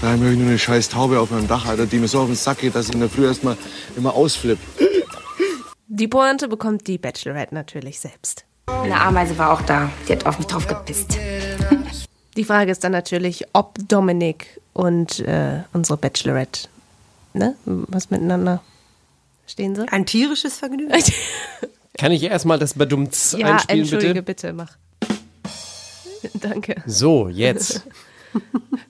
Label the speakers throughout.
Speaker 1: Da habe ich nur eine scheiß Taube auf meinem Dach, Alter, die mir so auf den Sack geht, dass ich in der Früh erstmal immer ausflippe.
Speaker 2: Die Pointe bekommt die Bachelorette natürlich selbst.
Speaker 3: Eine Ameise war auch da. Die hat auf mich drauf gepisst.
Speaker 2: Die Frage ist dann natürlich, ob Dominik und äh, unsere Bachelorette, ne, was miteinander stehen sie?
Speaker 4: Ein tierisches Vergnügen.
Speaker 5: Kann ich erstmal das Badumts
Speaker 2: ja,
Speaker 5: einspielen,
Speaker 2: entschuldige
Speaker 5: bitte?
Speaker 2: bitte, mach. Danke.
Speaker 5: So, jetzt.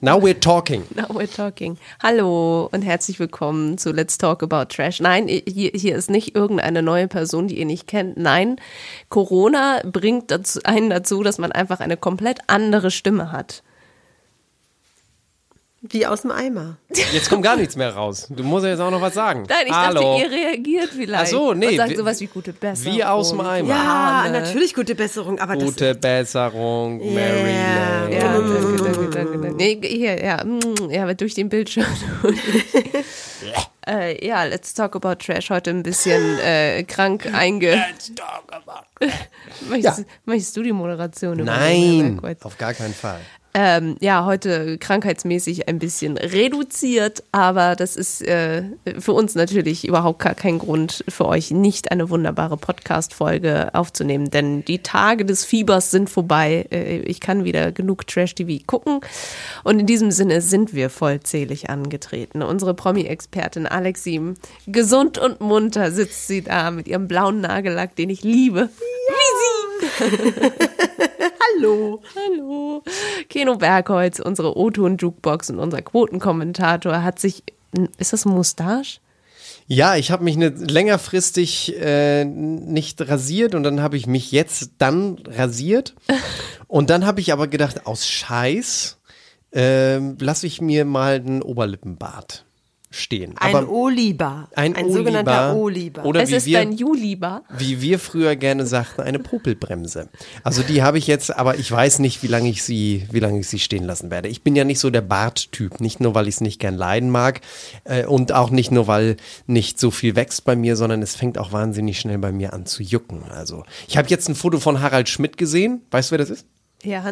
Speaker 5: Now we're talking.
Speaker 2: Now we're talking. Hallo und herzlich willkommen zu Let's Talk About Trash. Nein, hier, hier ist nicht irgendeine neue Person, die ihr nicht kennt. Nein, Corona bringt dazu, einen dazu, dass man einfach eine komplett andere Stimme hat.
Speaker 4: Wie aus dem Eimer.
Speaker 5: Jetzt kommt gar nichts mehr raus. Du musst ja jetzt auch noch was sagen.
Speaker 2: Nein, ich
Speaker 5: Hallo.
Speaker 2: dachte, ihr reagiert vielleicht.
Speaker 5: Ach so, nee,
Speaker 2: Und sagt sowas wie gute Besserung.
Speaker 5: wie aus dem Eimer.
Speaker 4: Ja,
Speaker 2: Ahne.
Speaker 4: natürlich gute Besserung, aber
Speaker 5: Gute Besserung, Mary Lane.
Speaker 2: Ja, danke, danke, danke, danke. Nee, hier, ja, mm, ja, aber durch den Bildschirm. äh, ja, let's talk about Trash. Heute ein bisschen äh, krank einge. Let's talk about. möchtest, möchtest du die Moderation übernehmen?
Speaker 5: Nein, auf gar keinen Fall.
Speaker 2: Ähm, ja, heute krankheitsmäßig ein bisschen reduziert, aber das ist äh, für uns natürlich überhaupt gar kein Grund für euch, nicht eine wunderbare Podcast-Folge aufzunehmen, denn die Tage des Fiebers sind vorbei. Äh, ich kann wieder genug Trash-TV gucken und in diesem Sinne sind wir vollzählig angetreten. Unsere Promi-Expertin Alexim, gesund und munter sitzt sie da mit ihrem blauen Nagellack, den ich liebe. Wie sie!
Speaker 4: hallo.
Speaker 2: Hallo. Keno Bergholz, unsere O-Ton-Jukebox und unser Quotenkommentator hat sich, ist das ein Mustache?
Speaker 5: Ja, ich habe mich ne, längerfristig äh, nicht rasiert und dann habe ich mich jetzt dann rasiert. Und dann habe ich aber gedacht, aus Scheiß ähm, lasse ich mir mal einen Oberlippenbart stehen.
Speaker 4: Ein
Speaker 5: aber
Speaker 4: Oliba.
Speaker 5: ein,
Speaker 4: ein sogenannter
Speaker 5: Oliba.
Speaker 4: Oliba.
Speaker 5: Oder
Speaker 2: es
Speaker 5: wie
Speaker 2: ist
Speaker 5: wir,
Speaker 2: dein Juliba.
Speaker 5: wie wir früher gerne sagten, eine Popelbremse. Also die habe ich jetzt, aber ich weiß nicht, wie lange ich sie, wie lange ich sie stehen lassen werde. Ich bin ja nicht so der Barttyp, nicht nur, weil ich es nicht gern leiden mag äh, und auch nicht nur, weil nicht so viel wächst bei mir, sondern es fängt auch wahnsinnig schnell bei mir an zu jucken. Also ich habe jetzt ein Foto von Harald Schmidt gesehen. Weißt du, wer das ist?
Speaker 2: Ja,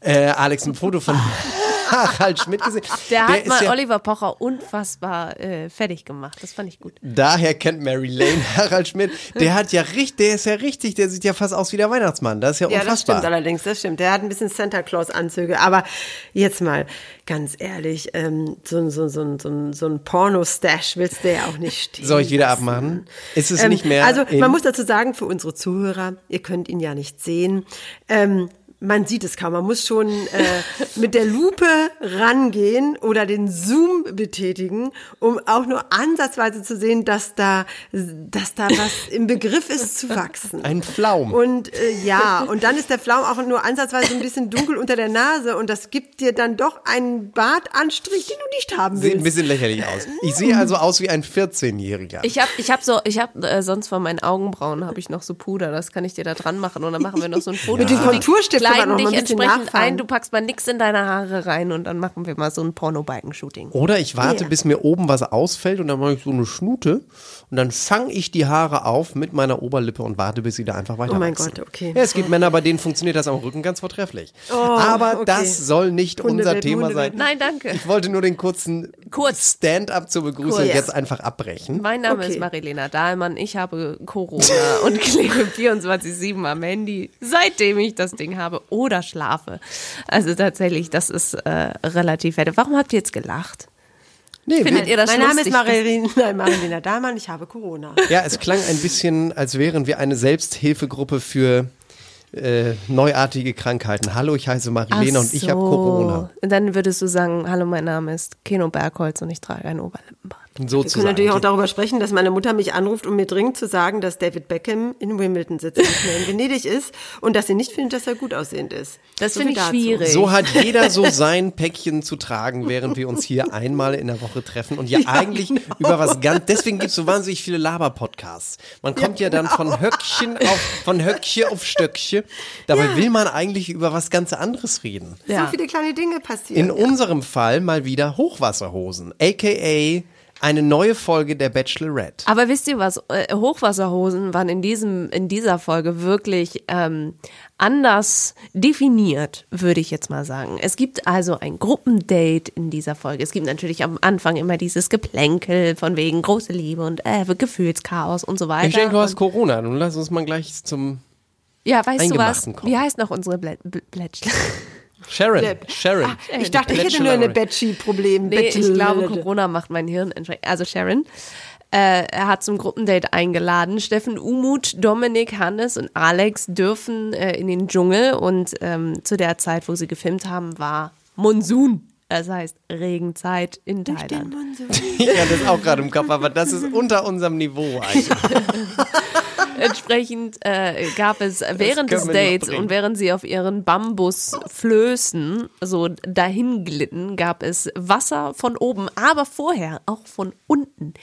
Speaker 5: Äh, Alex, ein Foto von Harald Schmidt gesehen.
Speaker 2: der hat
Speaker 5: ist
Speaker 2: mal
Speaker 5: ja-
Speaker 2: Oliver Pocher unfassbar äh, fertig gemacht. Das fand ich gut.
Speaker 5: Daher kennt Mary Lane Harald Schmidt. Der hat ja richtig, der ist ja richtig, der sieht ja fast aus wie der Weihnachtsmann. Das ist ja
Speaker 4: Ja, das
Speaker 5: unfassbar.
Speaker 4: stimmt allerdings, das stimmt. Der hat ein bisschen Santa Claus-Anzüge, aber jetzt mal ganz ehrlich, ähm, so, ein- so, so, so, so ein Porno-Stash willst du ja auch nicht stehen.
Speaker 5: Soll ich wieder
Speaker 4: lassen.
Speaker 5: abmachen? Ist es
Speaker 4: Ähm,
Speaker 5: nicht mehr?
Speaker 4: Also man muss dazu sagen, für unsere Zuhörer, ihr könnt ihn ja nicht sehen. Ähm, man sieht es kaum. Man muss schon äh, mit der Lupe rangehen oder den Zoom betätigen, um auch nur ansatzweise zu sehen, dass da, dass da was im Begriff ist zu wachsen.
Speaker 5: Ein Pflaum.
Speaker 4: Und äh, ja, und dann ist der Pflaum auch nur ansatzweise ein bisschen dunkel unter der Nase und das gibt dir dann doch einen Bartanstrich, den du nicht haben
Speaker 5: Sieht ein
Speaker 4: willst.
Speaker 5: bisschen lächerlich aus. Ich sehe also aus wie ein 14-Jähriger.
Speaker 2: Ich habe ich hab so, ich habe äh, sonst von meinen Augenbrauen habe ich noch so Puder, das kann ich dir da dran machen und dann machen wir noch so ein Foto.
Speaker 4: Mit dem Konturstift
Speaker 2: kleiden dich entsprechend
Speaker 4: nachfahren.
Speaker 2: ein, du packst mal nix in deine Haare rein und dann machen wir mal so ein Porno-Balken-Shooting.
Speaker 5: Oder ich warte,
Speaker 4: Ja.
Speaker 5: bis mir oben was ausfällt und dann mache ich so eine Schnute und dann fange ich die Haare auf mit meiner Oberlippe und warte, bis sie da einfach weiter
Speaker 4: Oh mein
Speaker 5: wachsen.
Speaker 4: Gott, okay.
Speaker 5: Ja, es gibt Männer, bei denen funktioniert das am Rücken ganz vortrefflich. Aber
Speaker 4: okay.
Speaker 5: das soll nicht unser
Speaker 4: Hundewelpen,
Speaker 5: Thema sein.
Speaker 4: Hundewelpen.
Speaker 2: Nein, danke.
Speaker 5: Ich wollte nur den kurzen
Speaker 2: Kurz.
Speaker 5: Stand-up zur Begrüßung
Speaker 2: Kurz.
Speaker 5: jetzt einfach abbrechen.
Speaker 2: Mein Name
Speaker 4: Okay.
Speaker 2: ist Marilena Dahlmann. Ich habe Corona und klebe 24-7 am Handy, seitdem ich das Ding habe oder schlafe. Also tatsächlich, das ist äh, relativ fett. Warum habt ihr jetzt gelacht?
Speaker 5: Nee,
Speaker 2: Findet ihr das
Speaker 4: mein Name ist Marilena, Marilena Dahlmann, ich habe Corona.
Speaker 5: ja, es klang ein bisschen, als wären wir eine Selbsthilfegruppe für äh, neuartige Krankheiten. Hallo, ich heiße Marilena
Speaker 2: Ach
Speaker 5: und ich habe. Corona.
Speaker 2: Und dann würdest du sagen, hallo, mein Name ist Keno Bergholz und ich trage ein Oberlippenbart.
Speaker 4: Wir
Speaker 5: Sozusagen.
Speaker 4: können natürlich auch darüber sprechen, dass meine Mutter mich anruft, um mir dringend zu sagen, dass David Beckham in Wimbledon sitzt, nicht mehr in Venedig ist und dass sie nicht findet, dass er gut aussehend ist.
Speaker 2: Das
Speaker 4: So
Speaker 2: finde ich
Speaker 4: dazu.
Speaker 2: schwierig.
Speaker 5: So hat jeder so sein Päckchen zu tragen, während wir uns hier einmal in der Woche treffen und ja, eigentlich über was ganz, deswegen gibt es so wahnsinnig viele Laber-Podcasts. Man kommt ja, dann von Höckchen auf, von Höckchen auf Stöckchen. Dabei will man eigentlich über was ganz anderes reden.
Speaker 4: So
Speaker 2: Ja.
Speaker 4: viele kleine Dinge passieren.
Speaker 5: In unserem Fall mal wieder Hochwasserhosen, aka eine neue Folge der Bachelorette.
Speaker 2: Aber wisst ihr was? Äh, Hochwasserhosen waren in diesem, in dieser Folge wirklich ähm, anders definiert, würde ich jetzt mal sagen. Es gibt also ein Gruppendate in dieser Folge. Es gibt natürlich am Anfang immer dieses Geplänkel von wegen große Liebe und äh, Gefühlschaos und so weiter.
Speaker 5: Ich denke, du hast Corona. Nun lass uns mal gleich zum
Speaker 2: ja, weißt du was?
Speaker 5: Kommen.
Speaker 2: Wie heißt noch unsere Blä Blä Blättchen?
Speaker 5: Sharon.
Speaker 4: Bleb.
Speaker 5: Sharon.
Speaker 4: Ah, ich dachte, ich hätte nur eine Betschi-Problem.
Speaker 2: Nee, ich glaube, Corona macht mein Hirn entsprechend. Also Sharon. Äh, er hat zum Gruppendate eingeladen. Steffen Umut, Dominik, Hannes und Alex dürfen äh, in den Dschungel und ähm, zu der Zeit, wo sie gefilmt haben, war Monsun. Das heißt Regenzeit in Thailand.
Speaker 5: Ich hatte das auch gerade im Kopf, aber das ist unter unserem Niveau eigentlich.
Speaker 2: Entsprechend äh, gab es während des Dates und während sie auf ihren Bambusflößen so dahin glitten, gab es Wasser von oben, aber vorher auch von unten.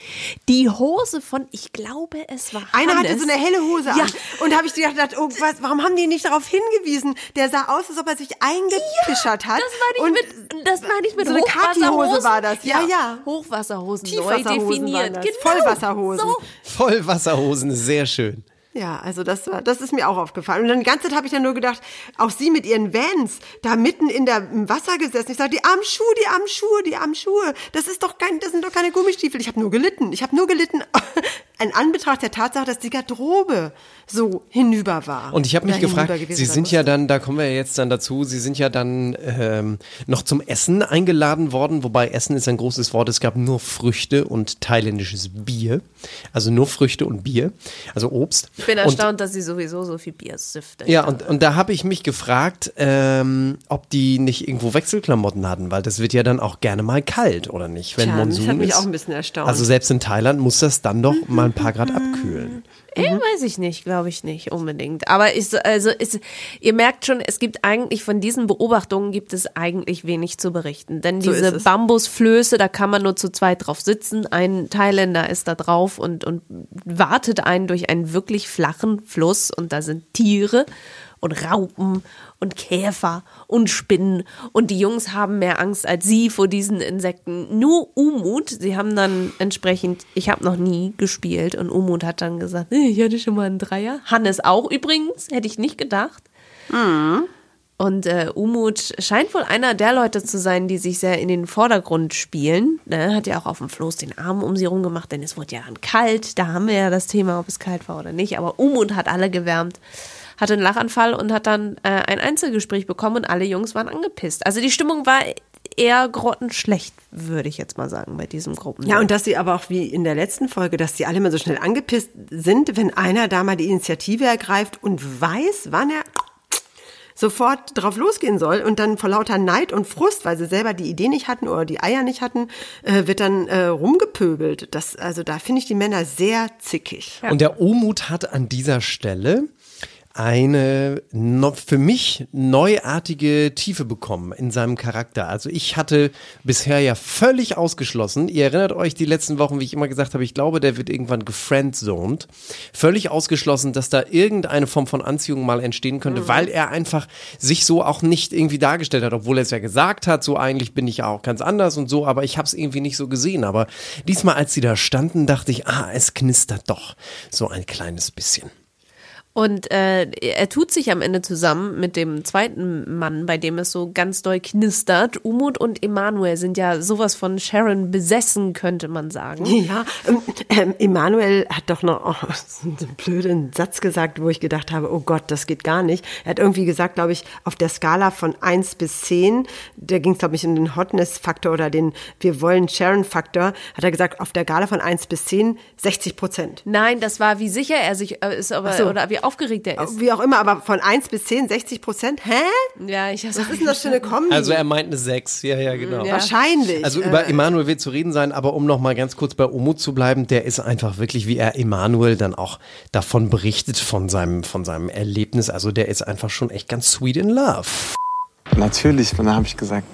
Speaker 2: Die Hose von, ich glaube, es war
Speaker 4: Einer
Speaker 2: Hannes.
Speaker 4: hatte so eine helle Hose
Speaker 2: Ja.
Speaker 4: an. Und da habe ich gedacht, oh, was, warum haben die nicht darauf hingewiesen? Der sah aus, als ob er sich eingepischert hat.
Speaker 2: Das meine ich mit, das meine ich mit
Speaker 4: so eine
Speaker 2: Hochwasserhosen.
Speaker 4: Khaki-Hose war das. Ja, ja.
Speaker 2: Hochwasserhosen, neu definiert. Genau.
Speaker 4: Vollwasserhosen.
Speaker 2: So.
Speaker 5: Vollwasserhosen, sehr schön.
Speaker 4: Ja, also das war, das ist mir auch aufgefallen. Und dann die ganze Zeit habe ich dann nur gedacht, auch sie mit ihren Vans, da mitten in der, im Wasser gesessen. Ich sage, die armen Schuhe, die armen Schuhe, die armen Schuhe. Das ist doch kein, das sind doch keine Gummistiefel. Ich habe nur gelitten. Ich habe nur gelitten in Anbetracht der Tatsache, dass die Garderobe so hinüber war.
Speaker 5: Und ich habe mich gefragt, Sie sind ja dann, da kommen wir ja jetzt dann dazu, Sie sind ja dann ähm, noch zum Essen eingeladen worden, wobei Essen ist ein großes Wort. Es gab nur Früchte und thailändisches Bier. Also nur Früchte und Bier, also Obst.
Speaker 2: Ich bin
Speaker 5: und,
Speaker 2: erstaunt, dass sie sowieso so viel Bier süftet.
Speaker 5: Ja, und, und da habe ich mich gefragt, ähm, ob die nicht irgendwo Wechselklamotten hatten, weil das wird ja dann auch gerne mal kalt, oder nicht? Wenn
Speaker 4: Tja, das
Speaker 5: Monsun
Speaker 4: hat mich
Speaker 5: ist.
Speaker 4: auch ein bisschen erstaunt.
Speaker 5: Also selbst in Thailand muss das dann doch mal ein paar Grad abkühlen.
Speaker 2: Eh, weiß ich nicht, glaube ich nicht unbedingt. Aber ist, also ist, ihr merkt schon, es gibt eigentlich von diesen Beobachtungen gibt es eigentlich wenig zu berichten. Denn
Speaker 4: So
Speaker 2: diese. Bambusflöße, da kann man nur zu zweit drauf sitzen. Ein Thailänder ist da drauf und, und wartet einen durch einen wirklich flachen Fluss und da sind Tiere und Raupen und Käfer und Spinnen und die Jungs haben mehr Angst als sie vor diesen Insekten. Nur Umut, sie haben dann entsprechend, ich habe noch nie gespielt und Umut hat dann gesagt, "Eh, ich hatte schon mal einen Dreier. Hannes auch übrigens, hätte ich nicht gedacht. Und äh, Umut scheint wohl einer der Leute zu sein, die sich sehr in den Vordergrund spielen. Ne? Hat ja auch auf dem Floß den Arm um sie rum gemacht, denn es wurde ja dann kalt. Da haben wir ja das Thema, ob es kalt war oder nicht. Aber Umut hat alle gewärmt, hatte einen Lachanfall und hat dann äh, ein Einzelgespräch bekommen und alle Jungs waren angepisst. Also die Stimmung war eher grottenschlecht, würde ich jetzt mal sagen, bei diesem Gruppen.
Speaker 4: Ja, und dass sie aber auch wie in der letzten Folge, dass die alle mal so schnell angepisst sind, wenn einer da mal die Initiative ergreift und weiß, wann er sofort drauf losgehen soll und dann vor lauter Neid und Frust, weil sie selber die Idee nicht hatten oder die Eier nicht hatten, äh, wird dann äh, rumgepöbelt. Das, also da finde ich die Männer sehr zickig.
Speaker 5: Und der Omut hat an dieser Stelle eine für mich neuartige Tiefe bekommen in seinem Charakter. Also ich hatte bisher ja völlig ausgeschlossen, ihr erinnert euch die letzten Wochen, wie ich immer gesagt habe, ich glaube, der wird irgendwann gefriendzoned. Völlig ausgeschlossen, dass da irgendeine Form von Anziehung mal entstehen könnte, weil er einfach sich so auch nicht irgendwie dargestellt hat, obwohl er es ja gesagt hat, so eigentlich bin ich ja auch ganz anders und so, aber ich habe es irgendwie nicht so gesehen. Aber diesmal, als sie da standen, dachte ich, ah, es knistert doch so ein kleines bisschen.
Speaker 2: Und äh, er tut sich am Ende zusammen mit dem zweiten Mann, bei dem es so ganz doll knistert. Umut und Emanuel sind ja sowas von Sharon besessen, könnte man sagen.
Speaker 4: Ja, ähm, ähm, Emanuel hat doch noch oh, einen blöden Satz gesagt, wo ich gedacht habe, oh Gott, das geht gar nicht. Er hat irgendwie gesagt, glaube ich, auf der Skala von 1 bis 10, da ging es, glaube ich, um den Hotness-Faktor oder den Wir wollen Sharon-Faktor, hat er gesagt, auf der Skala von 1 bis 10, 60 Prozent.
Speaker 2: Nein, das war, wie sicher er sich äh, ist, aber,
Speaker 4: so.
Speaker 2: oder wie aufgeregt er ist.
Speaker 4: Wie auch immer, aber von 1 bis 10, 60 Prozent? Hä?
Speaker 2: Ja, ich
Speaker 4: Was ist denn das für eine Comedy?
Speaker 5: Also er meint eine 6, ja, ja, genau.
Speaker 2: Ja.
Speaker 4: Wahrscheinlich.
Speaker 5: Also über
Speaker 4: äh,
Speaker 5: Emanuel wird zu reden sein, aber um noch mal ganz kurz bei Omut zu bleiben, der ist einfach wirklich, wie er Emanuel dann auch davon berichtet, von seinem, von seinem Erlebnis. Also der ist einfach schon echt ganz sweet in love.
Speaker 6: Natürlich, und da habe ich gesagt,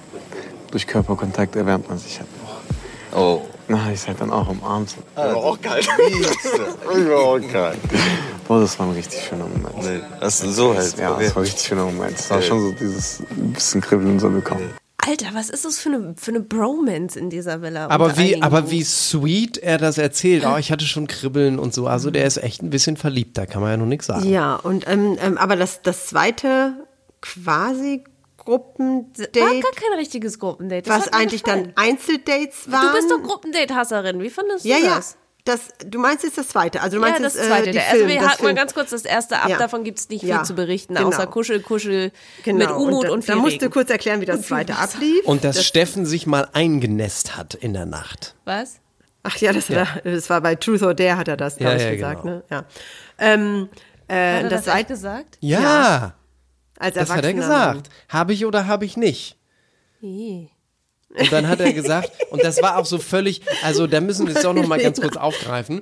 Speaker 6: durch Körperkontakt erwärmt man sich halt noch.
Speaker 7: Oh.
Speaker 6: Na, ich halt dann auch umarmt. War auch kalt. war auch kalt. Boah, das war ein richtig schöner Moment.
Speaker 7: Nee, das ist so halt.
Speaker 6: Ja, das war ein richtig schöner Moment. Das war schon so dieses bisschen Kribbeln so bekommen.
Speaker 2: Alter, was ist das für eine, für eine Bromance in dieser Villa?
Speaker 5: Aber wie,
Speaker 2: einigen
Speaker 5: aber wie sweet er das erzählt. Oh, ich hatte schon Kribbeln und so. Also der ist echt ein bisschen verliebt, da kann man ja noch nichts sagen.
Speaker 4: Ja, und ähm, ähm, aber das, das zweite quasi Gruppendate,
Speaker 2: War gar kein richtiges Gruppendate. Das
Speaker 4: was eigentlich
Speaker 2: gefallen.
Speaker 4: dann Einzeldates waren.
Speaker 2: Du bist doch Gruppendate-Hasserin. Wie fandest du
Speaker 4: Ja, ja.
Speaker 2: das?
Speaker 4: Das, du meinst jetzt das zweite. Also du
Speaker 2: Ja,
Speaker 4: meinst
Speaker 2: das
Speaker 4: jetzt,
Speaker 2: zweite.
Speaker 4: Äh, die
Speaker 2: der
Speaker 4: Film,
Speaker 2: erste, wir
Speaker 4: das
Speaker 2: hatten mal ganz kurz das erste ab.
Speaker 4: Ja.
Speaker 2: Davon gibt es nicht viel
Speaker 4: Ja,
Speaker 2: zu berichten,
Speaker 4: genau.
Speaker 2: außer Kuschel, Kuschel
Speaker 4: Genau.
Speaker 2: mit Umut und,
Speaker 4: und,
Speaker 2: viel
Speaker 4: da musst du kurz erklären, wie das zweite ablief.
Speaker 5: Und dass Steffen sich mal eingenässt hat in der Nacht.
Speaker 2: Was?
Speaker 4: Ach ja, das,
Speaker 5: Ja.
Speaker 4: War, das war bei Truth or Dare hat er das, glaube
Speaker 5: Ja,
Speaker 4: ich,
Speaker 5: ja,
Speaker 4: gesagt.
Speaker 5: genau.
Speaker 4: Ne? Ja. Ähm, äh,
Speaker 2: Hat er
Speaker 4: das
Speaker 2: das gesagt?
Speaker 5: Ja,
Speaker 4: als
Speaker 5: das hat er gesagt. Habe ich oder habe ich nicht? Und dann hat er gesagt, und das war auch so völlig, also da müssen wir es doch noch mal ganz kurz aufgreifen.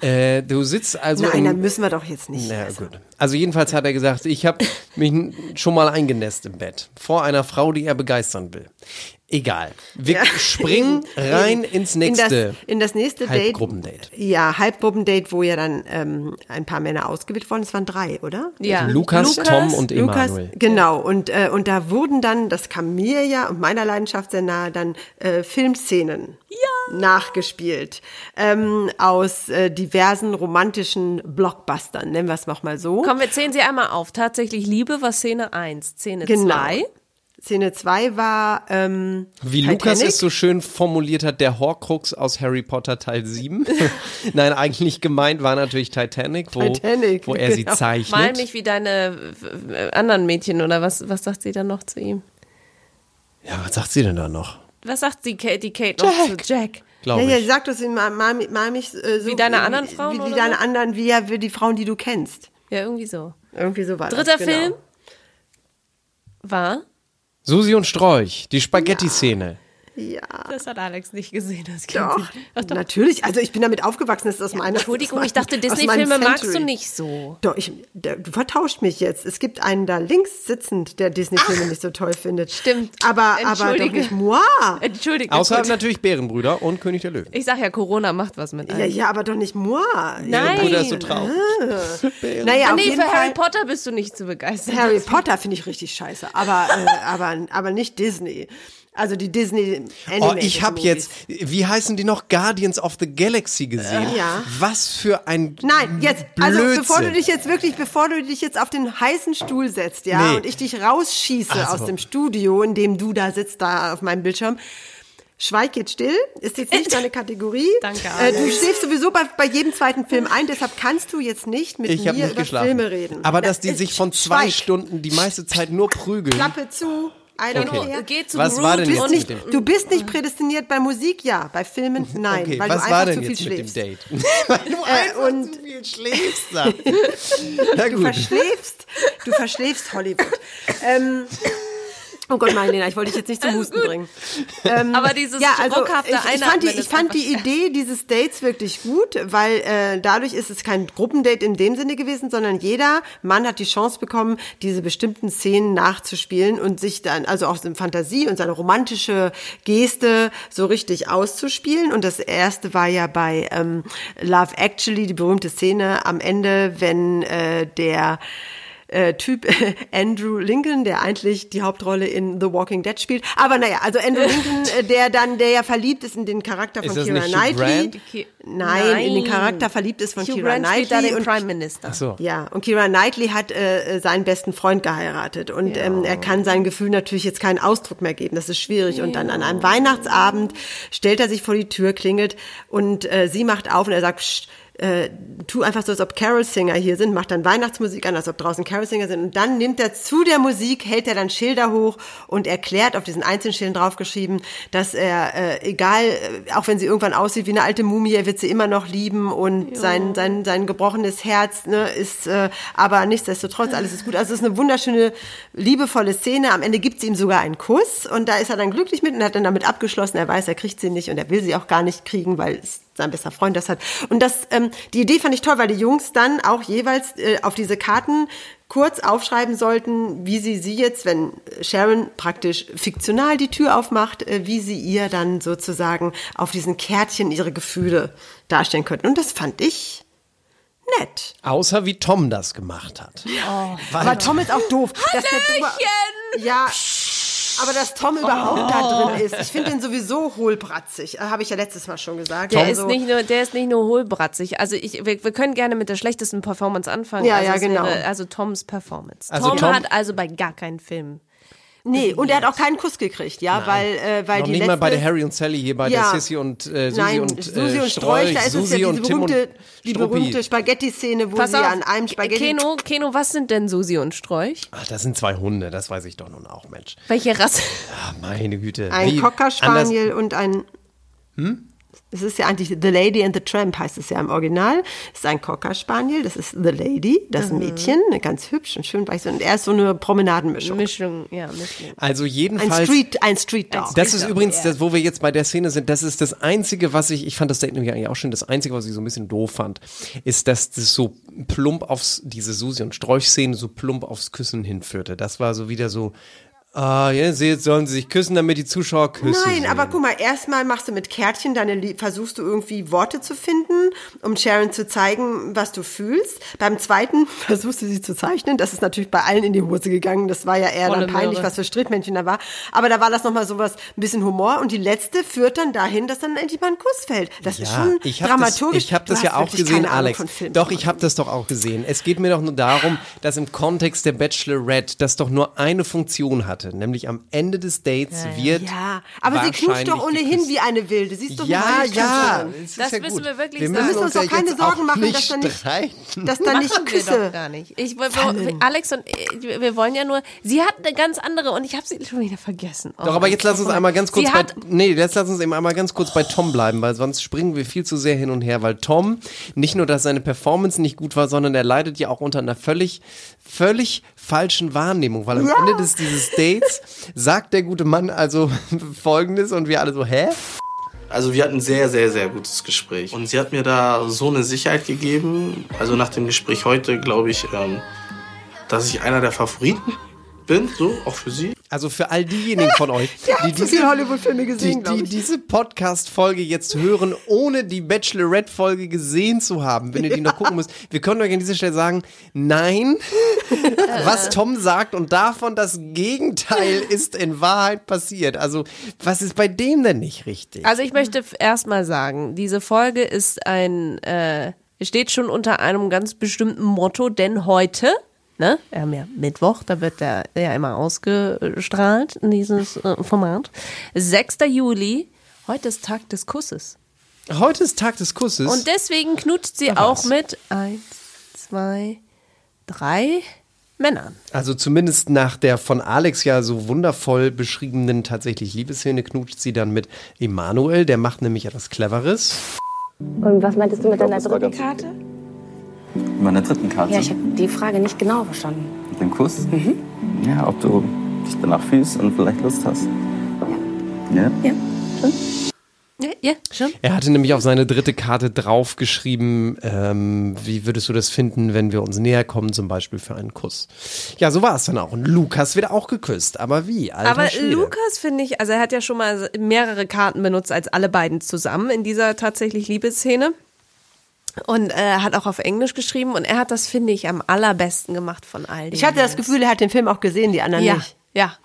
Speaker 5: Äh, du sitzt also
Speaker 4: Nein,
Speaker 5: im,
Speaker 4: dann müssen wir doch jetzt nicht.
Speaker 5: Na
Speaker 4: Also,
Speaker 5: gut. Also jedenfalls hat er gesagt, ich habe mich schon mal eingenässt im Bett vor einer Frau, die er begeistern will. Egal. Wir
Speaker 4: Ja.
Speaker 5: springen rein ins
Speaker 4: in
Speaker 5: nächste
Speaker 4: das, in das nächste Date.
Speaker 5: Halbgruppendate.
Speaker 4: Ja, Halbgruppendate, wo ja dann ähm, ein paar Männer ausgewählt wurden. Es waren drei, oder?
Speaker 2: Ja.
Speaker 5: Lukas, Tom und
Speaker 4: Lukas,
Speaker 5: Emanuel.
Speaker 4: genau. Und, äh, und da wurden dann, das kam mir ja und meiner Leidenschaft sehr nahe, dann äh, Filmszenen nachgespielt. Ähm, aus äh, diversen romantischen Blockbustern, nennen wir es noch mal so.
Speaker 2: Komm, wir zählen sie einmal auf. Tatsächlich Liebe war Szene 1. Szene
Speaker 4: Genau.
Speaker 2: 2.
Speaker 4: Szene 2 war ähm,
Speaker 5: Wie
Speaker 4: Titanic.
Speaker 5: Lukas es so schön formuliert hat, der Horcrux aus Harry Potter Teil 7. Nein, eigentlich gemeint war natürlich Titanic, wo,
Speaker 4: Titanic,
Speaker 5: wo er sie
Speaker 4: genau.
Speaker 2: Mal
Speaker 5: zeichnet.
Speaker 2: mich wie deine äh, anderen Mädchen oder was, was sagt sie dann noch zu ihm?
Speaker 5: Ja, was sagt sie denn da noch?
Speaker 2: Was sagt die Kate, die Kate noch zu Jack?
Speaker 5: Glaube
Speaker 4: Ja, ja,
Speaker 5: ich.
Speaker 4: sag das in mal, mal, mal mich äh, so
Speaker 2: Wie deine anderen Frauen
Speaker 4: wie, wie deine
Speaker 2: so?
Speaker 4: anderen, wie ja wie die Frauen, die du kennst.
Speaker 2: Ja, irgendwie so.
Speaker 4: Irgendwie so war
Speaker 2: Dritter
Speaker 4: das, genau.
Speaker 2: Film war?
Speaker 5: Susi und Strolch, die Spaghetti-Szene.
Speaker 4: Ja.
Speaker 2: Das hat Alex nicht gesehen. Das kennt
Speaker 4: Doch.
Speaker 2: Ach, doch.
Speaker 4: natürlich. Also ich bin damit aufgewachsen, das ist aus meiner
Speaker 2: Entschuldigung,
Speaker 4: aus
Speaker 2: ich dachte, Disney-Filme magst du nicht so.
Speaker 4: Doch, ich, der, du vertauscht mich jetzt. Es gibt einen da links sitzend, der Disney-Filme nicht so toll findet.
Speaker 2: Stimmt.
Speaker 4: Aber, aber doch nicht moi.
Speaker 2: Entschuldige.
Speaker 5: Außerhalb
Speaker 2: gut.
Speaker 5: natürlich Bärenbrüder und König der Löwen.
Speaker 2: Ich sag ja, Corona macht was mit
Speaker 4: Ja,
Speaker 2: einem.
Speaker 4: ja, aber doch nicht moi.
Speaker 2: Nein.
Speaker 5: Bruder ist so traurig.
Speaker 4: Naja,
Speaker 2: Ah,
Speaker 4: auf
Speaker 2: nee,
Speaker 4: jeden
Speaker 2: für Harry
Speaker 4: Fall.
Speaker 2: Potter bist du nicht zu begeistern.
Speaker 4: Harry Potter finde ich richtig scheiße, aber, äh, aber, aber nicht Disney. Also die Disney
Speaker 5: Oh,
Speaker 4: Animated
Speaker 5: ich habe jetzt, wie heißen die noch, Guardians of the Galaxy gesehen.
Speaker 4: Ja.
Speaker 5: Was für ein
Speaker 4: Nein, jetzt, also
Speaker 5: Blödsinn.
Speaker 4: bevor du dich jetzt wirklich, bevor du dich jetzt auf den heißen Stuhl setzt, ja,
Speaker 5: Nee.
Speaker 4: und ich dich rausschieße
Speaker 5: Also.
Speaker 4: aus dem Studio, in dem du da sitzt, da auf meinem Bildschirm. Schweig jetzt still, ist jetzt nicht deine Kategorie.
Speaker 2: Danke,
Speaker 4: Äh, du schläfst sowieso bei, bei jedem zweiten Film ein, deshalb kannst du jetzt nicht mit
Speaker 5: Ich habe
Speaker 4: mir
Speaker 5: nicht
Speaker 4: über
Speaker 5: geschlafen.
Speaker 4: Filme reden.
Speaker 5: Aber dass die
Speaker 4: äh,
Speaker 5: sich von zwei
Speaker 4: Schweig.
Speaker 5: Stunden die meiste Zeit nur prügeln.
Speaker 4: Klappe zu. I don't
Speaker 5: Okay.
Speaker 4: care.
Speaker 2: Geh zu
Speaker 5: Was
Speaker 2: Groot
Speaker 5: war denn
Speaker 4: Du
Speaker 5: jetzt
Speaker 4: bist,
Speaker 5: mit
Speaker 4: nicht,
Speaker 5: dem?
Speaker 4: du bist nicht prädestiniert bei Musik, ja. Bei Filmen, nein.
Speaker 5: Okay,
Speaker 4: weil
Speaker 5: was
Speaker 4: du einfach
Speaker 5: war denn
Speaker 4: zu viel
Speaker 5: jetzt mit dem
Speaker 4: schläfst.
Speaker 5: Date? weil du einfach
Speaker 4: und-
Speaker 5: zu viel schläfst. Na
Speaker 4: Du
Speaker 5: gut.
Speaker 4: verschläfst, du verschläfst Hollywood. ähm, oh Gott, Marlena, ich wollte dich jetzt nicht zum Husten bringen.
Speaker 2: Aber dieses
Speaker 4: Ja, also ich, ich fand, die, ich fand die Idee dieses Dates wirklich gut, weil äh, dadurch ist es kein Gruppendate in dem Sinne gewesen, sondern jeder Mann hat die Chance bekommen, diese bestimmten Szenen nachzuspielen und sich dann, also auch seine Fantasie und seine romantische Geste so richtig auszuspielen. Und das erste war ja bei ähm, Love Actually, die berühmte Szene am Ende, wenn äh, der äh, Typ Andrew Lincoln, der eigentlich die Hauptrolle in The Walking Dead spielt. Aber naja, also Andrew Lincoln, äh, der dann, der ja verliebt ist in den Charakter von Kira Knightley.
Speaker 2: Ki-
Speaker 4: Nein, in den
Speaker 2: Nein.
Speaker 4: Charakter verliebt ist von
Speaker 2: Hugh
Speaker 4: Kira
Speaker 2: Grant
Speaker 4: Knightley. Und,
Speaker 2: Prime Minister.
Speaker 5: Ach so.
Speaker 4: ja, und Kira Knightley hat äh, seinen besten Freund geheiratet und ähm, er kann sein Gefühl natürlich jetzt keinen Ausdruck mehr geben. Das ist schwierig. Und dann an einem Weihnachtsabend stellt er sich vor die Tür, klingelt und äh, sie macht auf und er sagt, Psst, äh, tu einfach so, als ob Carol-Singer hier sind, macht dann Weihnachtsmusik an, als ob draußen Carol-Singer sind und dann nimmt er zu der Musik, hält er dann Schilder hoch und erklärt auf diesen einzelnen Schildern draufgeschrieben, dass er, äh, egal, äh, auch wenn sie irgendwann aussieht wie eine alte Mumie, er wird sie immer noch lieben und sein, sein, sein gebrochenes Herz ne, ist, äh, aber nichtsdestotrotz, alles ist gut. Also es ist eine wunderschöne, liebevolle Szene. Am Ende gibt sie ihm sogar einen Kuss und da ist er dann glücklich mit und hat dann damit abgeschlossen, er weiß, er kriegt sie nicht und er will sie auch gar nicht kriegen, weil es sein bester Freund das hat. Und das, ähm, die Idee fand ich toll, weil die Jungs dann auch jeweils äh, auf diese Karten kurz aufschreiben sollten, wie sie sie jetzt, wenn Sharon praktisch fiktional die Tür aufmacht, äh, wie sie ihr dann sozusagen auf diesen Kärtchen ihre Gefühle darstellen könnten. Und das fand ich nett.
Speaker 5: Außer wie Tom das gemacht hat.
Speaker 4: Aber Tom ist auch doof. dass der- ja, aber dass Tom überhaupt da drin ist. Ich finde den sowieso hohlbratzig. Äh, Habe ich ja letztes Mal schon gesagt.
Speaker 2: Der
Speaker 4: Also-
Speaker 2: ist nicht nur, der ist nicht nur hohlbratzig. Also ich, wir, wir können gerne mit der schlechtesten Performance anfangen.
Speaker 4: Ja,
Speaker 2: also
Speaker 4: ja, genau.
Speaker 2: Wäre, also Toms Performance.
Speaker 5: Also
Speaker 2: Tom,
Speaker 5: Tom-
Speaker 2: hat also bei gar keinen Film.
Speaker 4: Nee, und er hat auch keinen Kuss gekriegt, ja, weil, äh, weil
Speaker 5: Noch
Speaker 4: die
Speaker 5: nicht
Speaker 4: letzte,
Speaker 5: mal bei der Harry und Sally hier bei
Speaker 4: Ja.
Speaker 5: der Sissy und äh, Susi
Speaker 4: Nein,
Speaker 5: und,
Speaker 4: Susi
Speaker 5: äh,
Speaker 4: und Strolch, da ist es ja
Speaker 5: Susi
Speaker 4: diese
Speaker 5: und
Speaker 4: berühmte, die berühmte Spaghetti-Szene, wo
Speaker 2: Pass
Speaker 4: sie
Speaker 2: auf,
Speaker 4: an einem Spaghetti...
Speaker 2: Keno, Keno, was sind denn Susi und Sträuch?
Speaker 5: Ach, das sind zwei Hunde, das weiß ich doch nun auch, Mensch.
Speaker 2: Welche Rasse?
Speaker 5: Ah, meine Güte.
Speaker 4: Ein Cocker
Speaker 5: anders-
Speaker 4: Spaniel und ein. Es ist ja eigentlich The Lady and the Tramp heißt es ja im Original. Es ist ein Cocker Spaniel, das ist The Lady, das ist ein Mädchen, ganz hübsch und schön weich. Und er ist so eine Promenadenmischung.
Speaker 2: Mischung, ja, Mischung.
Speaker 5: Also
Speaker 4: Ein
Speaker 5: jedenfalls.
Speaker 4: Street, ein Street Dog.
Speaker 5: Das ist übrigens, das, wo wir jetzt bei der Szene sind, das ist das Einzige, was ich, ich fand das Statement ja eigentlich auch schön, das Einzige, was ich so ein bisschen doof fand, ist, dass das so plump aufs, diese Susi- und Sträuch-Szene so plump aufs Küssen hinführte. Das war so wieder so, ah, ja, jetzt sollen sie sich küssen, damit die Zuschauer küssen.
Speaker 4: Nein,
Speaker 5: sehen.
Speaker 4: aber guck mal, erstmal machst du mit Kärtchen deine, Lie- versuchst du irgendwie Worte zu finden, um Sharon zu zeigen, was du fühlst. Beim zweiten versuchst du sie zu zeichnen. Das ist natürlich bei allen in die Hose gegangen. Das war ja eher
Speaker 2: Volle
Speaker 4: dann peinlich,
Speaker 2: Möhre.
Speaker 4: was für Strittmännchen da war. Aber da war das nochmal sowas, ein bisschen Humor. Und die letzte führt dann dahin, dass dann endlich mal ein Kuss fällt. Das ist schon
Speaker 5: ich hab
Speaker 4: dramaturgisch.
Speaker 5: Das, ich habe das ja auch gesehen, Alex. Doch, ich habe das doch auch gesehen. Es geht mir doch nur darum, dass im Kontext der Bachelorette das doch nur eine Funktion hatte, nämlich am Ende des Dates wird
Speaker 4: Ja, aber sie
Speaker 5: wahrscheinlich
Speaker 4: doch ohnehin
Speaker 5: geküsst.
Speaker 4: wie eine Wilde. Sie ist doch
Speaker 5: Ja, ja, ist
Speaker 2: Das
Speaker 5: ja
Speaker 2: müssen
Speaker 5: gut.
Speaker 2: wir wirklich
Speaker 5: wir
Speaker 2: sagen.
Speaker 5: müssen
Speaker 4: Wir müssen
Speaker 5: uns ja
Speaker 4: doch keine Sorgen machen,
Speaker 5: nicht
Speaker 4: dass da nicht-
Speaker 5: streiten.
Speaker 4: Dass da nicht Küsse.
Speaker 2: doch gar nicht. Ich, wir, wir, Alex und ich, wir wollen ja nur, sie hat eine ganz andere und ich habe sie schon wieder vergessen. Oh
Speaker 5: Doch, aber
Speaker 2: mein
Speaker 5: jetzt lass uns einmal ganz kurz
Speaker 2: Sie
Speaker 5: bei, nee, jetzt lass uns eben einmal ganz kurz bei Tom bleiben, weil sonst springen wir viel zu sehr hin und her, weil Tom nicht nur, dass seine Performance nicht gut war, sondern er leidet ja auch unter einer völlig, völlig falschen Wahrnehmung, weil am Ende des, dieses Dates sagt der gute Mann also Folgendes und wir alle so, hä?
Speaker 7: Also wir hatten ein sehr, sehr, sehr gutes Gespräch. Und sie hat mir da so eine Sicherheit gegeben. Also nach dem Gespräch heute glaube ich, ähm, dass ich einer der Favoriten bin, so auch für sie.
Speaker 5: Also für all diejenigen von euch, die
Speaker 4: viele Hollywood-Filme gesehen,
Speaker 5: die, die diese Podcast-Folge jetzt hören, ohne die Bachelorette-Folge gesehen zu haben, wenn ihr die noch gucken müsst. Wir können euch an dieser Stelle sagen, nein, was Tom sagt und davon das Gegenteil ist in Wahrheit passiert. Also was ist bei dem denn nicht richtig?
Speaker 2: also ich möchte erstmal sagen, diese Folge ist ein, äh, steht schon unter einem ganz bestimmten Motto, denn heute, ne, wir haben ja Mittwoch, da wird der ja immer ausgestrahlt, dieses äh, Format. 6. Juli, heute ist Tag des Kusses.
Speaker 5: Heute ist Tag des Kusses.
Speaker 2: Und deswegen knutscht sie
Speaker 5: Ach,
Speaker 2: auch
Speaker 5: was.
Speaker 2: mit eins, zwei, drei Männern.
Speaker 5: also zumindest nach der von Alex ja so wundervoll beschriebenen tatsächlich Liebesszene knutscht sie dann mit Emanuel, der macht nämlich etwas Cleveres.
Speaker 3: Und was meintest du mit deiner dritten Karte?
Speaker 8: Mit meiner dritten Karte.
Speaker 3: Ja, ich habe die Frage nicht genau verstanden.
Speaker 8: Mit dem Kuss. Ja, ob du dich danach fühlst und vielleicht Lust hast. Ja?
Speaker 3: Ja.
Speaker 2: Ja, ja, schon.
Speaker 5: Er hatte nämlich auf seine dritte Karte draufgeschrieben, ähm, wie würdest du das finden, wenn wir uns näher kommen, zum Beispiel für einen Kuss. Ja, so war es dann auch. Und Lukas wird auch geküsst. Aber wie? Alter
Speaker 2: Aber
Speaker 5: Schwede.
Speaker 2: Lukas finde ich, also er hat ja schon mal mehrere Karten benutzt als alle beiden zusammen in dieser tatsächlich Liebesszene. Und er hat auch auf Englisch geschrieben und er hat das, finde ich, am allerbesten gemacht von all
Speaker 4: Ich hatte das Gefühl, er hat den Film auch gesehen, die anderen
Speaker 2: ja,
Speaker 4: nicht.
Speaker 2: ja,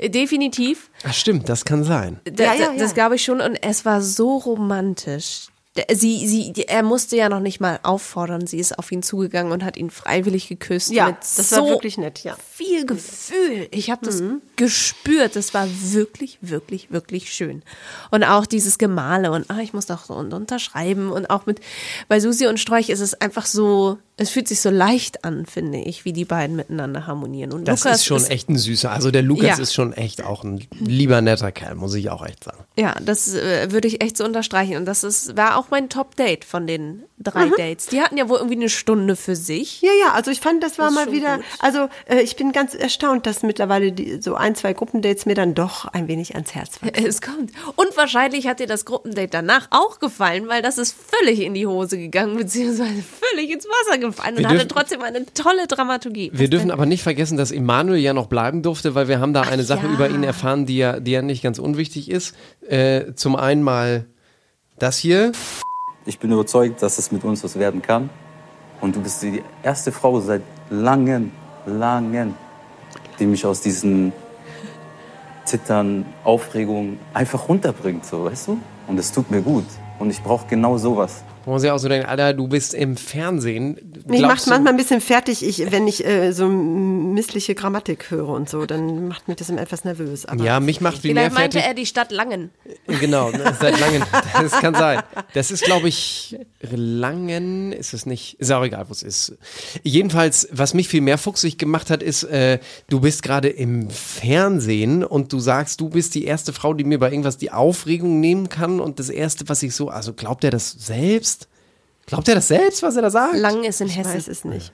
Speaker 2: definitiv.
Speaker 5: Ach, stimmt, das kann sein.
Speaker 2: Da,
Speaker 4: Ja, ja, ja.
Speaker 2: Das glaube ich schon. Und es war so romantisch. Sie, sie, er musste ja noch nicht mal auffordern. Sie ist auf ihn zugegangen und hat ihn freiwillig geküsst.
Speaker 4: Ja, das
Speaker 2: so
Speaker 4: war wirklich nett, ja.
Speaker 2: viel Gefühl. Ich habe das gespürt. Das war wirklich, wirklich, wirklich schön. Und auch dieses Gemale und ah, ich muss doch so und unterschreiben und auch mit bei Susi und Strolch ist es einfach so, es fühlt sich so leicht an, finde ich, wie die beiden miteinander harmonieren. Und
Speaker 5: Das
Speaker 2: Lukas
Speaker 5: ist schon echt ein süßer. Also der Lukas
Speaker 2: Ja.
Speaker 5: ist schon echt auch ein lieber netter Kerl, muss ich auch echt sagen.
Speaker 2: Ja, das äh, würde ich echt so unterstreichen. Und das ist, war auch mein Top-Date von den drei Dates. Die hatten ja wohl irgendwie eine Stunde für sich.
Speaker 4: Ja, ja, also ich fand, das war
Speaker 2: Das
Speaker 4: mal wieder,
Speaker 2: gut.
Speaker 4: also äh, ich bin ganz erstaunt, dass mittlerweile die, so ein, zwei Gruppendates mir dann doch ein wenig ans Herz wachsen.
Speaker 2: Es kommt. Und wahrscheinlich hat dir das Gruppendate danach auch gefallen, weil das ist völlig in die Hose gegangen, beziehungsweise völlig ins Wasser gefallen und
Speaker 5: Wir
Speaker 2: hatte
Speaker 5: dürfen-
Speaker 2: trotzdem eine tolle Dramaturgie.
Speaker 5: Wir dürfen aber nicht vergessen, dass Emanuel ja noch bleiben durfte, weil wir haben da eine Sache
Speaker 2: ja.
Speaker 5: über ihn erfahren, die ja, die ja nicht ganz unwichtig ist. Äh, zum einen mal das hier.
Speaker 8: Ich bin überzeugt, dass es mit uns was werden kann. Und du bist die erste Frau seit langen, langen, die mich aus diesen Zittern, Aufregung einfach runterbringt, so, weißt du? Und es tut mir gut. Und ich brauche genau sowas.
Speaker 5: Man sich auch so denkt, Alter, du bist im Fernsehen.
Speaker 4: Mich macht
Speaker 5: du-
Speaker 4: manchmal ein bisschen fertig, ich, wenn ich äh, so missliche Grammatik höre und so, dann macht mich das immer etwas nervös. Aber
Speaker 5: Ja, mich macht viel mehr
Speaker 2: Vielleicht meinte
Speaker 5: fertig.
Speaker 2: er die Stadt Langen.
Speaker 5: Genau, ne, seit langem. Das kann sein. Das ist, glaube ich, Langen ist es nicht. Ist auch egal, wo es ist. Jedenfalls, was mich viel mehr fuchsig gemacht hat, ist, äh, du bist gerade im Fernsehen und du sagst, du bist die erste Frau, die mir bei irgendwas die Aufregung nehmen kann. Und das Erste, was ich so, also glaubt er das selbst? Glaubt er das selbst, was er da sagt?
Speaker 2: Langen ist in
Speaker 4: ich
Speaker 2: Hessen.
Speaker 4: weiß es nicht.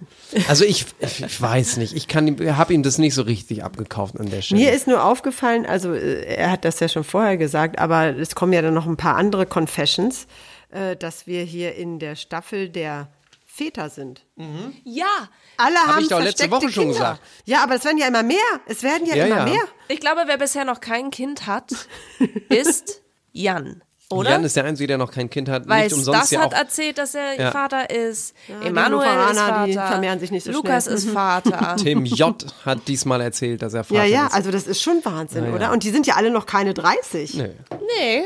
Speaker 5: Also ich, ich, ich weiß nicht. Ich kann, habe ihm das nicht so richtig abgekauft an der Stelle.
Speaker 4: Mir ist nur aufgefallen, also äh, er hat das ja schon vorher gesagt, aber es kommen ja dann noch ein paar andere Confessions, äh, dass wir hier in der Staffel der Väter sind.
Speaker 2: Ja,
Speaker 4: Alle
Speaker 5: Hab
Speaker 4: haben
Speaker 5: ich doch letzte
Speaker 4: versteckte
Speaker 5: Woche schon
Speaker 4: Kinder.
Speaker 5: gesagt.
Speaker 4: Ja, aber es werden ja immer mehr. Es werden ja,
Speaker 5: Ja,
Speaker 4: immer
Speaker 5: ja.
Speaker 4: mehr.
Speaker 2: ich glaube, wer bisher noch kein Kind hat, ist Jan. Oder?
Speaker 5: Jan ist der Einzige, der noch kein Kind hat.
Speaker 2: Weil
Speaker 5: nicht umsonst
Speaker 2: das
Speaker 5: ja
Speaker 2: hat
Speaker 5: auch
Speaker 2: erzählt, dass er
Speaker 5: Ja.
Speaker 2: Vater ist.
Speaker 4: die
Speaker 2: Emanuel ist
Speaker 4: Hannoveraner, die
Speaker 2: Vater.
Speaker 4: vermehren sich nicht so
Speaker 2: Lukas
Speaker 4: schnell.
Speaker 2: ist Vater.
Speaker 5: Tim J. hat diesmal erzählt, dass er Vater
Speaker 4: Ja, ja,
Speaker 5: ist.
Speaker 4: also das ist schon Wahnsinn,
Speaker 5: Ja, ja.
Speaker 4: oder? Und die sind ja alle noch keine 30.
Speaker 5: Nee.
Speaker 2: nee.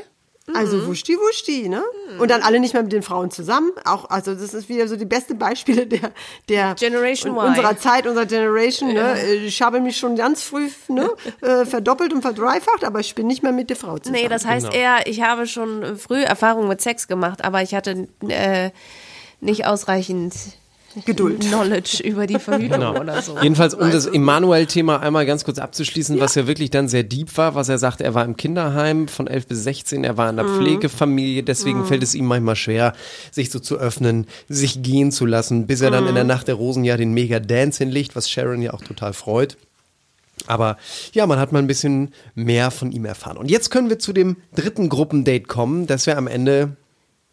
Speaker 4: Also wuschti wuschti, ne? Und dann alle nicht mehr mit den Frauen zusammen. Auch, also das ist wieder so die beste Beispiele der, der
Speaker 2: Generation
Speaker 4: un-
Speaker 2: Y.
Speaker 4: unserer Zeit, unserer Generation. Ne? Ich habe mich schon ganz früh ne, äh, verdoppelt und verdreifacht, aber ich bin nicht mehr mit der Frau zusammen.
Speaker 2: Nee, das heißt
Speaker 5: Genau.
Speaker 2: eher, ich habe schon früh Erfahrungen mit Sex gemacht, aber ich hatte äh, nicht ausreichend
Speaker 4: Geduld.
Speaker 2: Knowledge über die Verhütung
Speaker 5: Genau.
Speaker 2: oder so.
Speaker 5: Jedenfalls, um das Emanuel-Thema einmal ganz kurz abzuschließen, was ja wirklich dann sehr deep war, was er sagte, er war im Kinderheim von 11 bis 16, er war in der Pflegefamilie, deswegen fällt es ihm manchmal schwer, sich so zu öffnen, sich gehen zu lassen, bis er dann in der Nacht der Rosen ja den Mega-Dance hinlegt, was Sharon ja auch total freut. Aber ja, man hat mal ein bisschen mehr von ihm erfahren. Und jetzt können wir zu dem dritten Gruppendate kommen, das ja am Ende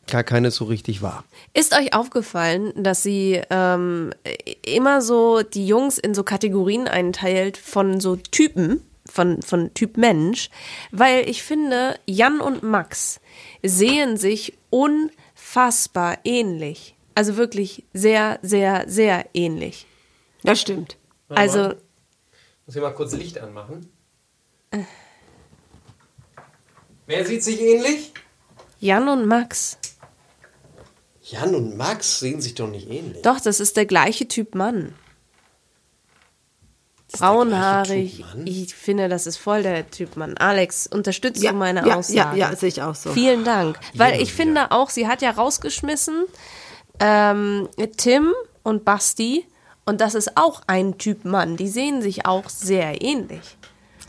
Speaker 5: gar keines so richtig war.
Speaker 2: Ist euch aufgefallen, dass sie ähm, immer so die Jungs in so Kategorien einteilt von so Typen, von, von Typ Mensch? Weil ich finde, Jan und Max sehen sich unfassbar ähnlich. Also wirklich sehr, sehr, sehr ähnlich.
Speaker 4: Das stimmt.
Speaker 2: Also,
Speaker 5: Muss ich mal kurz Licht anmachen? Wer sieht sich ähnlich?
Speaker 2: Jan und Max.
Speaker 5: Jan und Max sehen sich doch nicht ähnlich.
Speaker 2: Doch, das ist der gleiche Typ Mann. Braunhaarig.
Speaker 5: gleiche Typ Mann?
Speaker 2: Ich finde, das ist voll der Typ Mann. Alex, unterstützt
Speaker 4: Ja,
Speaker 2: du meine
Speaker 4: ja,
Speaker 2: Aussage?
Speaker 4: ja, ja, sehe ich auch so.
Speaker 2: Vielen Dank. Weil ich finde auch, sie hat ja rausgeschmissen ähm, Tim und Basti und das ist auch ein Typ Mann. Die sehen sich auch sehr ähnlich.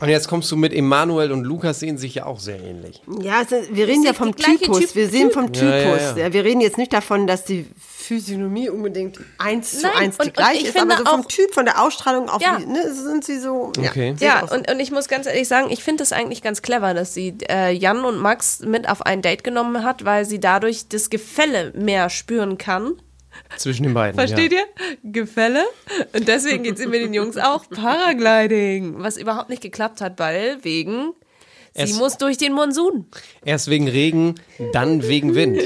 Speaker 5: Und jetzt kommst du mit Emanuel und Lukas sehen sich ja auch sehr ähnlich.
Speaker 4: Ja, ist, wir reden ja vom Typus.
Speaker 2: Typ-
Speaker 4: wir sehen vom
Speaker 5: Ja,
Speaker 4: Typus.
Speaker 5: ja, ja.
Speaker 4: Wir reden jetzt nicht davon, dass die Physiognomie unbedingt eins zu
Speaker 2: Nein,
Speaker 4: eins
Speaker 2: und-
Speaker 4: die gleiche
Speaker 2: ich
Speaker 4: ist, aber
Speaker 2: finde
Speaker 4: so vom Typ, von der Ausstrahlung auch,
Speaker 2: Ja.
Speaker 4: ne, sind sie so.
Speaker 5: Okay.
Speaker 4: Ja,
Speaker 2: Ja,
Speaker 4: so.
Speaker 2: und, und ich muss ganz ehrlich sagen, ich finde es eigentlich ganz clever, dass sie äh, Jan und Max mit auf ein Date genommen hat, weil sie dadurch das Gefälle mehr spüren kann.
Speaker 5: Zwischen den beiden.
Speaker 2: Versteht
Speaker 5: ja.
Speaker 2: ihr? Gefälle. Und deswegen geht sie mit den Jungs auch Paragliding. Was überhaupt nicht geklappt hat, weil wegen, sie
Speaker 5: Es-
Speaker 2: muss durch den Monsun.
Speaker 5: Erst wegen Regen, dann wegen Wind.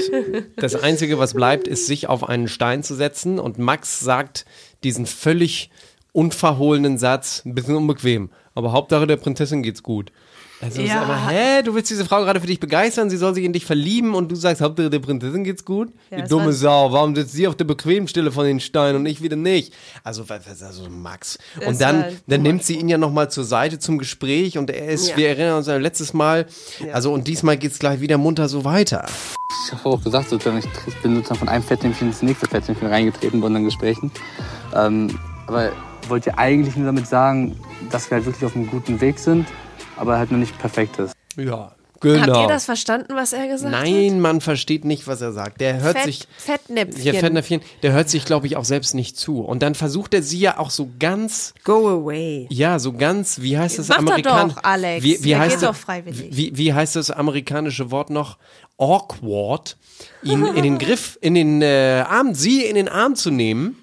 Speaker 5: Das Einzige, was bleibt, ist, sich auf einen Stein zu setzen. Und Max sagt diesen völlig unverhohlenen Satz, ein bisschen unbequem. Aber Hauptsache der Prinzessin geht's gut. Also,
Speaker 2: Ja.
Speaker 5: aber, hä, du willst diese Frau gerade für dich begeistern, sie soll sich in dich verlieben und du sagst, Hauptsache der Prinzessin geht's gut?
Speaker 2: Ja,
Speaker 5: Die dumme Sau, warum sitzt sie auf der bequemen Stelle von den Steinen und ich wieder nicht? Also, also Max. Und dann, dann nimmt sie ihn ja nochmal zur Seite zum Gespräch und er ist,
Speaker 4: Ja.
Speaker 5: wir erinnern uns an letztes Mal, also und diesmal geht's gleich wieder munter so weiter.
Speaker 8: Ich habe auch gesagt, sozusagen, ich bin sozusagen von einem Fettnäpfchen ins nächste Fettnäpfchen reingetreten bei unseren Gesprächen. Ähm, aber ich wollte ja eigentlich nur damit sagen, dass wir halt wirklich auf einem guten Weg sind, aber halt noch nicht perfekt ist.
Speaker 5: Ja, genau.
Speaker 2: Habt ihr das verstanden, was er gesagt hat?
Speaker 5: Nein, man versteht nicht, was er sagt. Der hört
Speaker 2: Fett,
Speaker 5: sich.
Speaker 2: Fettnäpfchen.
Speaker 5: Ja, Fettnäpfchen, der hört sich, glaube ich, auch selbst nicht zu. Und dann versucht er sie ja auch so ganz,
Speaker 4: Go away.
Speaker 5: ja, so ganz, wie heißt das
Speaker 2: Mach doch
Speaker 5: Amerikan
Speaker 2: doch, Alex.
Speaker 5: Wie, wie heißt
Speaker 2: geht
Speaker 5: das,
Speaker 2: doch freiwillig.
Speaker 5: Wie, wie heißt das amerikanische Wort noch? Awkward. Ihn in den Griff, in den äh, Arm, sie in den Arm zu nehmen.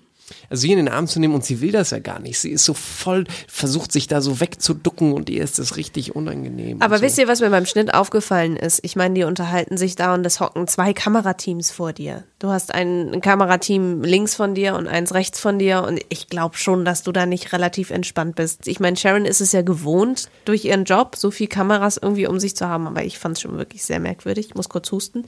Speaker 5: Also sie in den Arm zu nehmen und sie will das ja gar nicht. Sie ist so voll, versucht sich da so wegzuducken und ihr ist das richtig unangenehm.
Speaker 2: Aber
Speaker 5: so.
Speaker 2: wisst ihr, was mir beim Schnitt aufgefallen ist? Ich meine, die unterhalten sich da und es hocken zwei Kamerateams vor dir. Du hast ein Kamerateam links von dir und eins rechts von dir und ich glaube schon, dass du da nicht relativ entspannt bist. Ich meine, Sharon ist es ja gewohnt durch ihren Job, so viel Kameras irgendwie um sich zu haben, aber ich fand es schon wirklich sehr merkwürdig. Ich muss kurz husten.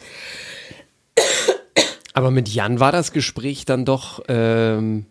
Speaker 5: Aber mit Jan war das Gespräch dann doch ähm,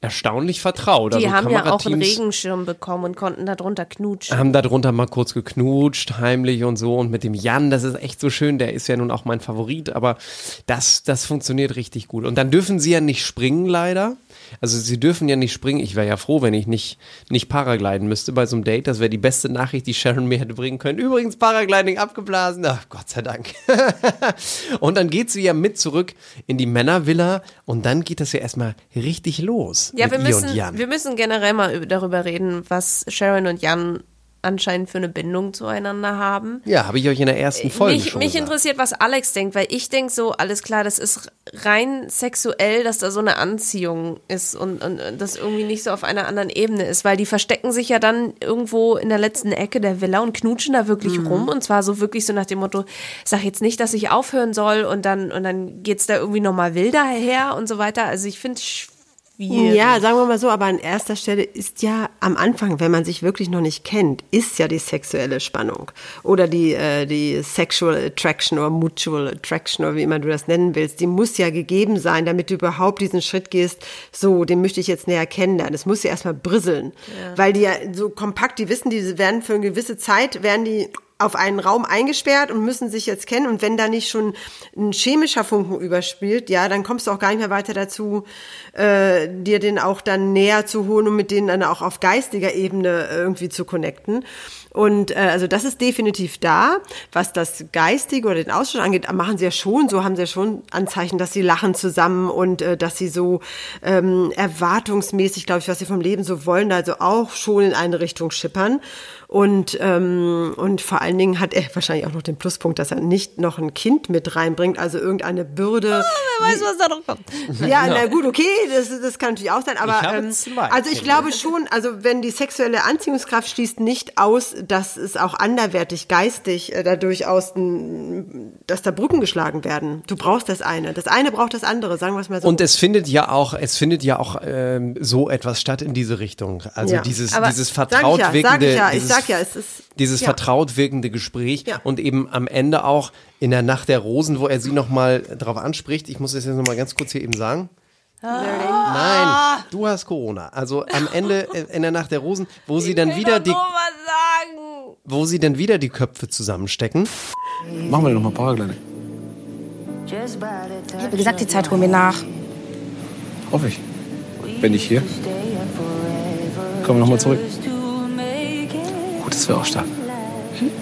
Speaker 5: erstaunlich vertraut.
Speaker 2: Die
Speaker 5: also
Speaker 2: haben ja auch einen Regenschirm bekommen und konnten da drunter knutschen.
Speaker 5: Haben da drunter mal kurz geknutscht, heimlich und so. Und mit dem Jan, das ist echt so schön. Der ist ja nun auch mein Favorit, aber das, das funktioniert richtig gut. Und dann dürfen sie ja nicht springen, leider. Also sie dürfen ja nicht springen. Ich wäre ja froh, wenn ich nicht, nicht Paragliden müsste bei so einem Date. Das wäre die beste Nachricht, die Sharon mir hätte bringen können. Übrigens, Paragliding abgeblasen. Ach, Gott sei Dank. und dann geht sie ja mit zurück in die Männervilla und dann geht das ja erstmal richtig los.
Speaker 2: Ja,
Speaker 5: mit
Speaker 2: wir müssen,
Speaker 5: Jan.
Speaker 2: wir müssen generell mal über- darüber reden, was Sharon und Jan anscheinend für eine Bindung zueinander haben.
Speaker 5: ja, habe ich euch in der ersten Folge
Speaker 2: mich
Speaker 5: schon
Speaker 2: mich
Speaker 5: gesagt.
Speaker 2: interessiert, was Alex denkt, weil ich denke so, alles klar, das ist rein sexuell, dass da so eine Anziehung ist und, und, und das irgendwie nicht so auf einer anderen Ebene ist, weil die verstecken sich ja dann irgendwo in der letzten Ecke der Villa und knutschen da wirklich
Speaker 4: Mhm.
Speaker 2: rum und zwar so wirklich so nach dem Motto, sag jetzt nicht, dass ich aufhören soll und dann, und dann geht's da irgendwie nochmal wilder her und so weiter. Also ich finde schwierig.
Speaker 4: Ja, sagen wir mal so, aber an erster Stelle ist ja am Anfang, wenn man sich wirklich noch nicht kennt, ist ja die sexuelle Spannung oder die, äh, die Sexual Attraction oder Mutual Attraction oder wie immer du das nennen willst, die muss ja gegeben sein, damit du überhaupt diesen Schritt gehst, so, den möchte ich jetzt näher kennenlernen. Es muss ja erstmal brisseln, weil die ja so kompakt, die wissen, die werden für eine gewisse Zeit, werden die auf einen Raum eingesperrt und müssen sich jetzt kennen. Und wenn da nicht schon ein chemischer Funken überspielt, ja, dann kommst du auch gar nicht mehr weiter dazu, äh, dir den auch dann näher zu holen und mit denen dann auch auf geistiger Ebene irgendwie zu connecten. Und äh, also das ist definitiv da. Was das Geistige oder den Austausch angeht, machen sie ja schon, so haben sie ja schon Anzeichen, dass sie lachen zusammen und äh, dass sie so ähm, erwartungsmäßig, glaube ich, was sie vom Leben so wollen, also auch schon in eine Richtung schippern. Und, ähm, und vor allen Dingen hat er wahrscheinlich auch noch den Pluspunkt, dass er nicht noch ein Kind mit reinbringt, also irgendeine Bürde.
Speaker 2: Wer weiß, was da noch kommt.
Speaker 4: Ja, na gut, okay, das, das kann natürlich auch sein, aber
Speaker 5: Ich
Speaker 4: ähm, also ich
Speaker 5: Kinder.
Speaker 4: glaube schon, also wenn die sexuelle Anziehungskraft schließt nicht aus, dass es auch anderwertig geistig äh, da durchaus, ein, dass da Brücken geschlagen werden. Du brauchst das eine, das eine braucht das andere, sagen wir es mal so.
Speaker 5: Und es findet ja auch, es findet ja auch ähm, so etwas statt in diese Richtung. Also
Speaker 4: Ja.
Speaker 5: dieses,
Speaker 4: Aber
Speaker 5: dieses
Speaker 4: sag ich
Speaker 5: vertraut
Speaker 4: ja, sag
Speaker 5: wirkende,
Speaker 4: ich ja, ich
Speaker 5: dieses,
Speaker 4: sag ja, es ist-
Speaker 5: dieses
Speaker 4: ja.
Speaker 5: vertraut wirkende Gespräch
Speaker 4: Ja.
Speaker 5: und eben am Ende auch in der Nacht der Rosen, wo er sie nochmal drauf anspricht. Ich muss das jetzt nochmal ganz kurz hier eben sagen. Nein, du hast Corona. Also am Ende äh, in der Nacht der Rosen, wo sie dann wieder die,
Speaker 2: sagen.
Speaker 5: wo sie dann wieder die Köpfe zusammenstecken.
Speaker 6: Machen wir doch mal Paragliding.
Speaker 3: Ich habe gesagt, die Zeit holen wir nach.
Speaker 6: Hoffe ich. Wenn nicht hier, kommen wir nochmal zurück. Gut, das wäre auch stark.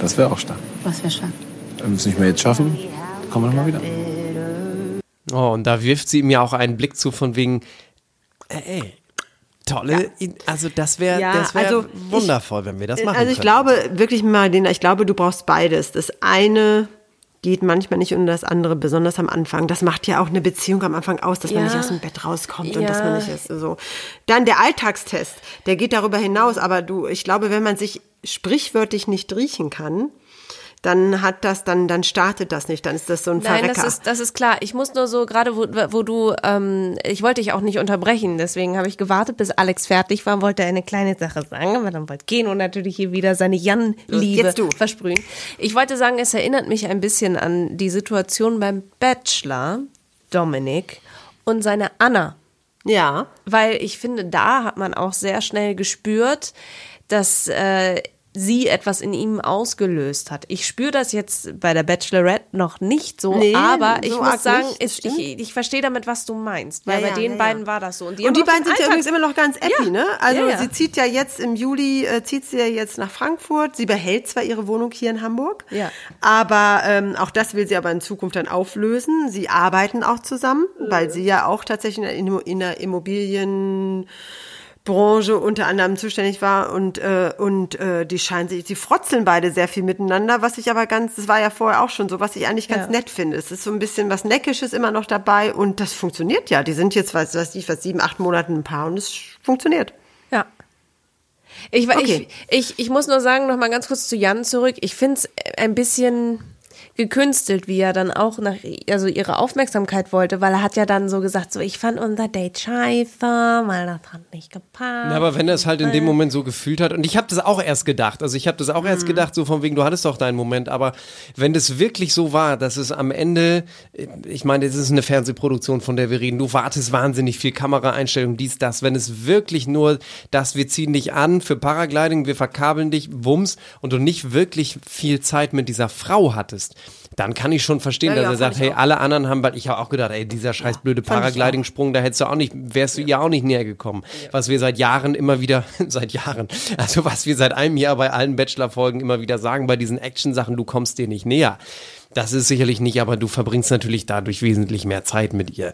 Speaker 6: Das wäre auch stark.
Speaker 3: Was wäre stark.
Speaker 6: Wenn wir es nicht mehr jetzt schaffen, kommen wir nochmal wieder.
Speaker 5: Oh, und da wirft sie ihm ja auch einen Blick zu von wegen, äh, ey, tolle, also das wäre
Speaker 4: Ja,
Speaker 5: das wär
Speaker 4: also
Speaker 5: wundervoll, wenn wir das machen
Speaker 4: Also ich
Speaker 5: könnten.
Speaker 4: glaube wirklich mal, den, ich glaube, du brauchst beides. Das eine geht manchmal nicht ohne das andere, besonders am Anfang. Das macht ja auch eine Beziehung am Anfang aus, dass man
Speaker 2: Ja.
Speaker 4: nicht aus dem Bett rauskommt und
Speaker 2: Ja.
Speaker 4: dass man nicht ist so. Dann der Alltagstest, der geht darüber hinaus, aber du, ich glaube, wenn man sich sprichwörtlich nicht riechen kann, dann hat das, dann, dann startet das nicht, dann ist das so ein
Speaker 2: Nein,
Speaker 4: Verrecker.
Speaker 2: das ist, das ist klar. Ich muss nur so, gerade wo, wo du, ähm, ich wollte dich auch nicht unterbrechen, deswegen habe ich gewartet, bis Alex fertig war, wollte eine kleine Sache sagen, aber dann wollte gehen und natürlich hier wieder seine Jan-Liebe versprühen. Ich wollte sagen, es erinnert mich ein bisschen an die Situation beim Bachelor, Dominik, und seine Anna.
Speaker 4: ja.
Speaker 2: Weil ich finde, da hat man auch sehr schnell gespürt, dass äh, sie etwas in ihm ausgelöst hat. Ich spüre das jetzt bei der Bachelorette noch nicht so,
Speaker 4: Nee,
Speaker 2: aber ich
Speaker 4: so
Speaker 2: muss sagen,
Speaker 4: nicht,
Speaker 2: ich, ich, verstehe damit, was du meinst. Weil
Speaker 4: Ja,
Speaker 2: bei
Speaker 4: ja,
Speaker 2: den
Speaker 4: ja,
Speaker 2: beiden war das so. Und die,
Speaker 4: Und die beiden
Speaker 2: den
Speaker 4: sind ja übrigens immer noch ganz happy, ne? Also sie zieht ja jetzt im Juli, äh, zieht sie ja jetzt nach Frankfurt. Sie behält zwar ihre Wohnung hier in Hamburg,
Speaker 2: Ja.
Speaker 4: aber ähm, auch das will sie aber in Zukunft dann auflösen. Sie arbeiten auch zusammen, weil sie ja auch tatsächlich in der, in der Immobilien Branche unter anderem zuständig war und äh, und äh, die scheinen sich, sie frotzeln beide sehr viel miteinander, was ich aber ganz, das war ja vorher auch schon so, was ich eigentlich ganz
Speaker 2: Ja.
Speaker 4: nett finde. Es ist so ein bisschen was Neckisches immer noch dabei und das funktioniert ja. Die sind jetzt, weiß weiß ich, was sieben, acht Monaten ein Paar und es funktioniert.
Speaker 2: Ja. Ich,
Speaker 4: Okay.
Speaker 2: ich, ich, ich muss nur sagen, noch mal ganz kurz zu Jan zurück. Ich finde es ein bisschen gekünstelt, wie er dann auch nach, also ihre Aufmerksamkeit wollte, weil er hat ja dann so gesagt, so, ich fand unser Date scheiße, weil das hat nicht gepasst.
Speaker 5: Ja, aber wenn er es halt in dem Moment so gefühlt hat, und ich habe das auch erst gedacht, also ich habe das auch
Speaker 2: Mhm.
Speaker 5: erst gedacht, so von wegen, du hattest doch deinen Moment, aber wenn das wirklich so war, dass es am Ende, ich meine, das ist eine Fernsehproduktion, von der wir reden, du wartest wahnsinnig viel Kameraeinstellung, dies, das, wenn es wirklich nur, dass wir ziehen dich an für Paragliding, wir verkabeln dich, Wumms, und du nicht wirklich viel Zeit mit dieser Frau hattest, dann kann ich schon verstehen,
Speaker 4: Ja,
Speaker 5: dass
Speaker 4: ja,
Speaker 5: er sagt, hey, alle anderen haben, weil ich habe auch gedacht, ey, dieser scheiß blöde
Speaker 4: auch.
Speaker 5: Paragliding-Sprung, da hättest du auch nicht, wärst du ja auch nicht näher gekommen. Was wir seit Jahren immer wieder, seit Jahren, also was wir seit einem Jahr bei allen Bachelor-Folgen immer wieder sagen, bei diesen Action-Sachen, du kommst dir nicht näher. Das ist sicherlich nicht, aber du verbringst natürlich dadurch wesentlich mehr Zeit mit ihr.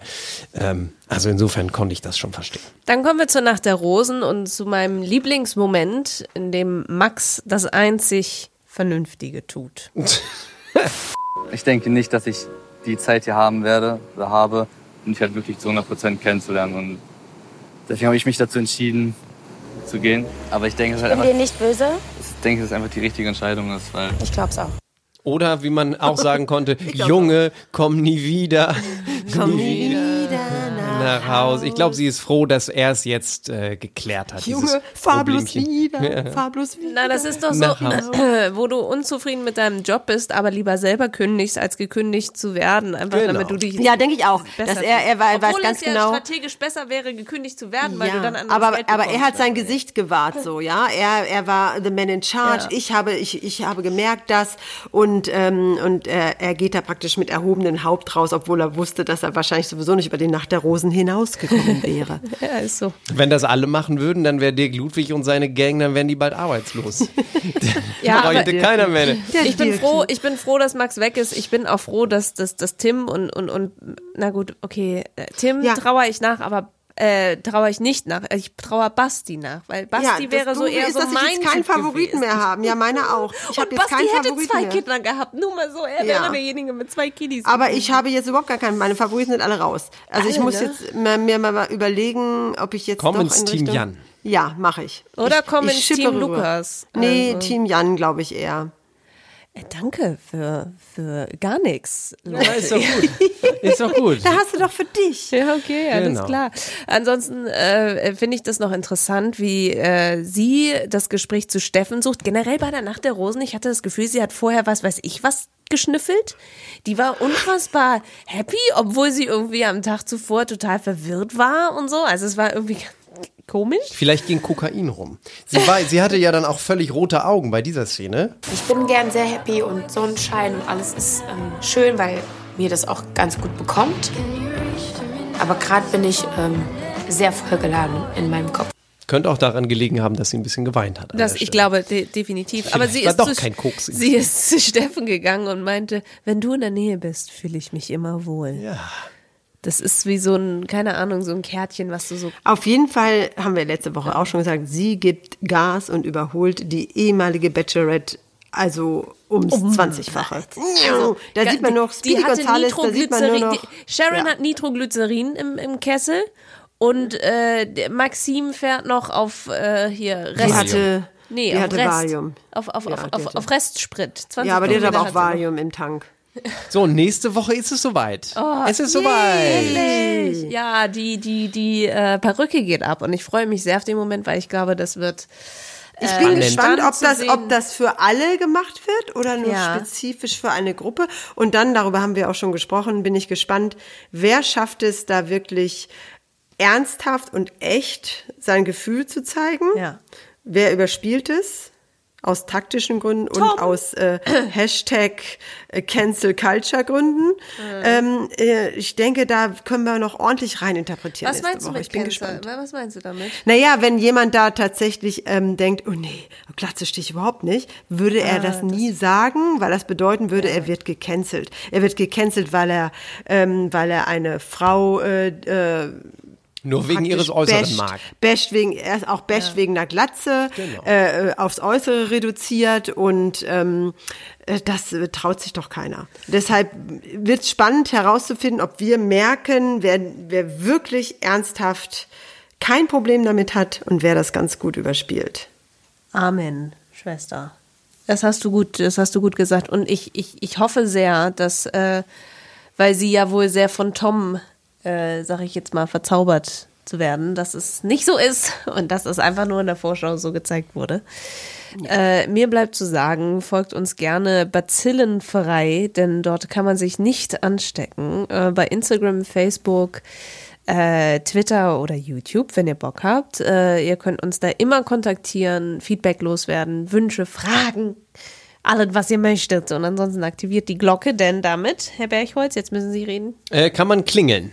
Speaker 5: Ähm, also insofern konnte ich das schon verstehen.
Speaker 2: Dann kommen wir zur Nacht der Rosen und zu meinem Lieblingsmoment, in dem Max das einzig Vernünftige tut.
Speaker 8: Ich denke nicht, dass ich die Zeit hier haben werde oder habe, um dich halt wirklich zu 100% kennenzulernen. Und deswegen habe ich mich dazu entschieden, zu gehen. Aber ich denke, es ist halt
Speaker 3: Bin
Speaker 8: einfach,
Speaker 3: dir nicht böse?
Speaker 8: ich denke, dass es einfach die richtige Entscheidung ist, weil
Speaker 3: Ich glaub's auch.
Speaker 5: Oder wie man auch sagen konnte, Junge, komm nie wieder.
Speaker 4: Komm nie wieder
Speaker 5: nach Hause. Ich glaube, sie ist froh, dass er es jetzt äh, geklärt hat. dieses
Speaker 4: Junge, fahr bloß
Speaker 5: Problemchen.
Speaker 4: wieder, fahr bloß wieder.
Speaker 2: Na, das ist doch so, wo du unzufrieden mit deinem Job bist, aber lieber selber kündigst, als gekündigt zu werden, einfach
Speaker 5: Genau.
Speaker 2: damit du dich
Speaker 4: Ja, denke ich auch. Dass er, er wei- weiß
Speaker 2: Obwohl
Speaker 4: ganz
Speaker 2: es ja
Speaker 4: genau.
Speaker 2: strategisch besser wäre, gekündigt zu werden, weil du
Speaker 4: Ja,
Speaker 2: dann anderes
Speaker 4: aber,
Speaker 2: Geld
Speaker 4: aber er hat sein Gesicht gewahrt, so, ja. Er, er war the man in charge.
Speaker 2: Ja.
Speaker 4: Ich habe, ich, ich habe gemerkt das und, ähm, und er, er geht da praktisch mit erhobenem Haupt raus, obwohl er wusste, dass er wahrscheinlich sowieso nicht über die Nacht der Rosen hinausgekommen wäre.
Speaker 2: Ja, ist so.
Speaker 5: Wenn das alle machen würden, dann wäre Dirk Ludwig und seine Gang, dann wären die bald arbeitslos.
Speaker 2: Ja,
Speaker 5: da
Speaker 2: aber-
Speaker 5: bräuchte keiner mehr.
Speaker 2: Ich bin froh, ich bin froh, dass Max weg ist. Ich bin auch froh, dass, dass, dass Tim und, und, und na gut, okay, äh, Tim
Speaker 4: Ja.
Speaker 2: trauere ich nach, aber äh, trauere ich nicht nach. Ich trauere Basti nach, weil Basti
Speaker 4: das
Speaker 2: wäre so eher
Speaker 4: ist,
Speaker 2: so
Speaker 4: dass
Speaker 2: mein
Speaker 4: ich jetzt keinen
Speaker 2: Typ
Speaker 4: Favoriten
Speaker 2: gewesen.
Speaker 4: mehr haben. Ja, meine auch. Ich habe jetzt
Speaker 2: Basti
Speaker 4: keinen
Speaker 2: hätte
Speaker 4: Favoriten
Speaker 2: zwei
Speaker 4: mehr.
Speaker 2: Kinder gehabt, nur mal so, er
Speaker 4: Ja.
Speaker 2: wäre derjenige mit zwei Kiddies.
Speaker 4: Aber ich habe jetzt überhaupt gar keinen. Meine Favoriten sind alle raus. Also ich
Speaker 2: Alle,
Speaker 4: muss
Speaker 2: ne?
Speaker 4: jetzt mir, mir mal überlegen, ob ich jetzt
Speaker 5: Komm
Speaker 4: doch
Speaker 5: ins
Speaker 4: in
Speaker 5: Team
Speaker 4: Richtung
Speaker 5: Jan.
Speaker 4: Ja, mache ich.
Speaker 2: Oder
Speaker 4: ich,
Speaker 2: komm
Speaker 4: ich
Speaker 2: ins Team
Speaker 4: rüber.
Speaker 2: Lukas.
Speaker 4: Nee,
Speaker 2: Also-
Speaker 4: Team Jan, glaube ich eher.
Speaker 2: Äh, danke für, für gar nichts.
Speaker 5: Ja, ist doch gut. Ist doch gut.
Speaker 4: Da hast du doch für dich.
Speaker 2: Ja, okay, alles
Speaker 5: Genau.
Speaker 2: klar. Ansonsten äh, finde ich das noch interessant, wie äh, sie das Gespräch zu Steffen sucht. Generell bei der Nacht der Rosen, ich hatte das Gefühl, sie hat vorher was weiß ich was geschnüffelt. Die war unfassbar happy, obwohl sie irgendwie am Tag zuvor total verwirrt war und so. Also es war irgendwie komisch.
Speaker 5: Vielleicht ging Kokain rum. Sie, war, sie hatte ja dann auch völlig rote Augen bei dieser Szene.
Speaker 9: Ich bin gern sehr happy und Sonnenschein und alles ist ähm, schön, weil mir das auch ganz gut bekommt. Aber gerade bin ich ähm, sehr vollgeladen in meinem Kopf.
Speaker 5: Könnte auch daran gelegen haben, dass sie ein bisschen geweint hat.
Speaker 2: Das, ich glaube de definitiv. Aber sie
Speaker 5: war
Speaker 2: ist,
Speaker 5: doch
Speaker 2: zu,
Speaker 5: kein Koks
Speaker 2: sie ist zu Steffen gegangen und meinte, wenn du in der Nähe bist, fühle ich mich immer wohl.
Speaker 5: Ja.
Speaker 2: Das ist wie so ein, keine Ahnung, so ein Kärtchen, was du so
Speaker 4: Auf jeden Fall haben wir letzte Woche auch schon gesagt, sie gibt Gas und überholt die ehemalige Bachelorette also ums 20-fache. da
Speaker 2: Ja,
Speaker 4: sieht man
Speaker 2: die-
Speaker 4: noch
Speaker 2: die
Speaker 4: Speedy
Speaker 2: hatte
Speaker 4: Gonzales, da sieht man nur noch.
Speaker 2: die- Sharon
Speaker 4: Ja.
Speaker 2: hat Nitroglycerin im, im Kessel und äh, der Maxim fährt noch auf äh, hier Rest.
Speaker 4: hatte
Speaker 2: Nee,
Speaker 4: Die
Speaker 2: auf
Speaker 4: hatte
Speaker 2: Rest.
Speaker 4: Valium.
Speaker 2: Auf, auf,
Speaker 4: Ja,
Speaker 2: auf,
Speaker 4: die
Speaker 2: auf, auf Restsprit. 20
Speaker 4: Ja, aber die hat aber auch. Valium im Tank.
Speaker 5: So, nächste Woche ist es soweit.
Speaker 2: Oh,
Speaker 5: es ist soweit.
Speaker 2: Ja, die, die, die äh, Perücke geht ab und ich freue mich sehr auf den Moment, weil ich glaube, das wird.
Speaker 4: Ich
Speaker 2: äh,
Speaker 4: bin gespannt, ob das, ob das für alle gemacht wird oder nur
Speaker 2: Ja.
Speaker 4: spezifisch für eine Gruppe. Und dann, darüber haben wir auch schon gesprochen, bin ich gespannt, wer schafft es da wirklich ernsthaft und echt sein Gefühl zu zeigen?
Speaker 2: Ja.
Speaker 4: Wer überspielt es? Aus taktischen Gründen und aus äh, Hashtag äh, Cancel Culture Gründen. Ähm, äh, ich denke, da können wir noch ordentlich reininterpretieren.
Speaker 2: Was meinst du mit
Speaker 4: Ich bin
Speaker 2: Cancel?
Speaker 4: gespannt.
Speaker 2: Was meinst du damit?
Speaker 4: Naja, wenn jemand da tatsächlich ähm, denkt, oh nee, Glatze stehe ich überhaupt nicht, würde er
Speaker 2: Ah,
Speaker 4: das nie sagen, weil das bedeuten würde, er wird gecancelt. Er wird gecancelt, weil er, ähm, weil er eine Frau äh, äh,
Speaker 5: Nur wegen ihres Äußeren
Speaker 4: basht,
Speaker 5: mag.
Speaker 4: Basht wegen, er ist auch basht wegen einer Glatze, äh, äh, aufs Äußere reduziert und ähm, äh, das äh, traut sich doch keiner. Deshalb wird es spannend herauszufinden, ob wir merken, wer, wer wirklich ernsthaft kein Problem damit hat und wer das ganz gut überspielt.
Speaker 2: Amen, Schwester. Das hast du gut, das hast du gut gesagt. Und ich, ich, ich hoffe sehr, dass, äh, weil sie ja wohl sehr von Tom, äh, sag ich jetzt mal, verzaubert zu werden, dass es nicht so ist und dass es einfach nur in der Vorschau so gezeigt wurde. Äh, mir bleibt zu sagen, folgt uns gerne bazillenfrei, denn dort kann man sich nicht anstecken. Äh, bei Instagram, Facebook, äh, Twitter oder YouTube, wenn ihr Bock habt. Äh, ihr könnt uns da immer kontaktieren, Feedback loswerden, Wünsche, Fragen, alles, was ihr möchtet. Und ansonsten aktiviert die Glocke, denn damit, Herr Berchholz, jetzt müssen Sie reden.
Speaker 5: Äh, kann man klingeln.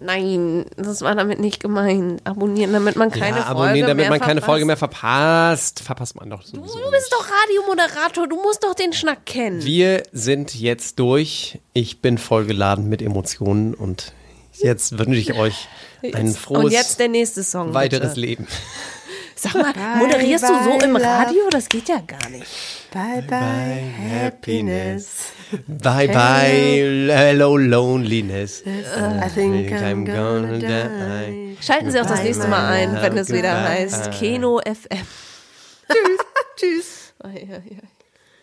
Speaker 2: Nein, das war damit nicht gemeint. Abonnieren, damit man keine
Speaker 5: ja,
Speaker 2: Folge
Speaker 5: abonnieren, damit
Speaker 2: mehr
Speaker 5: man keine
Speaker 2: verpasst.
Speaker 5: Folge mehr verpasst. Verpasst man doch
Speaker 2: Du,
Speaker 5: sowieso.
Speaker 2: bist doch Radiomoderator, du musst doch den Schnack kennen.
Speaker 5: Wir sind jetzt durch. Ich bin vollgeladen mit Emotionen und jetzt wünsche ich euch ein frohes
Speaker 2: Und jetzt der nächste Song.
Speaker 5: weiteres
Speaker 2: bitte.
Speaker 5: Leben.
Speaker 2: Sag mal, moderierst du so
Speaker 4: bye,
Speaker 2: im. Radio? Das geht ja gar nicht.
Speaker 4: Bye bye, happiness.
Speaker 5: Bye bye, hello loneliness.
Speaker 4: I think I'm gonna
Speaker 5: die.
Speaker 2: Schalten Sie auch das
Speaker 4: Bye,
Speaker 2: nächste Mal ein, wenn es wieder heißt Keno FM.
Speaker 4: Tschüss.
Speaker 2: Ai, ai, ai.